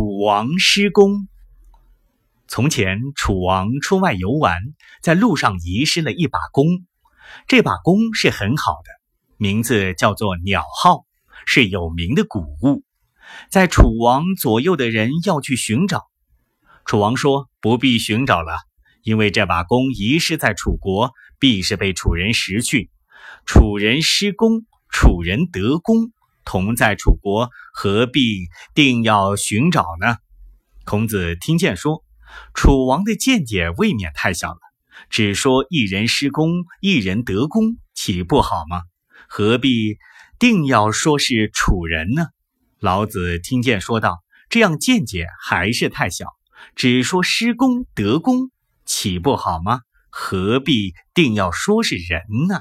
楚王失弓。从前，楚王出外游玩，在路上遗失了一把弓。这把弓是很好的，名字叫做鸟号，是有名的古物。在楚王左右的人要去寻找。楚王说：“不必寻找了，因为这把弓遗失在楚国，必是被楚人拾去。楚人失弓，楚人得弓。”同在楚国，何必定要寻找呢？孔子听见说，楚王的见解未免太小了。只说一人失功，一人得功，岂不好吗？何必定要说是楚人呢？老子听见说道：“这样见解还是太小。只说失功得功，岂不好吗？何必定要说是人呢？”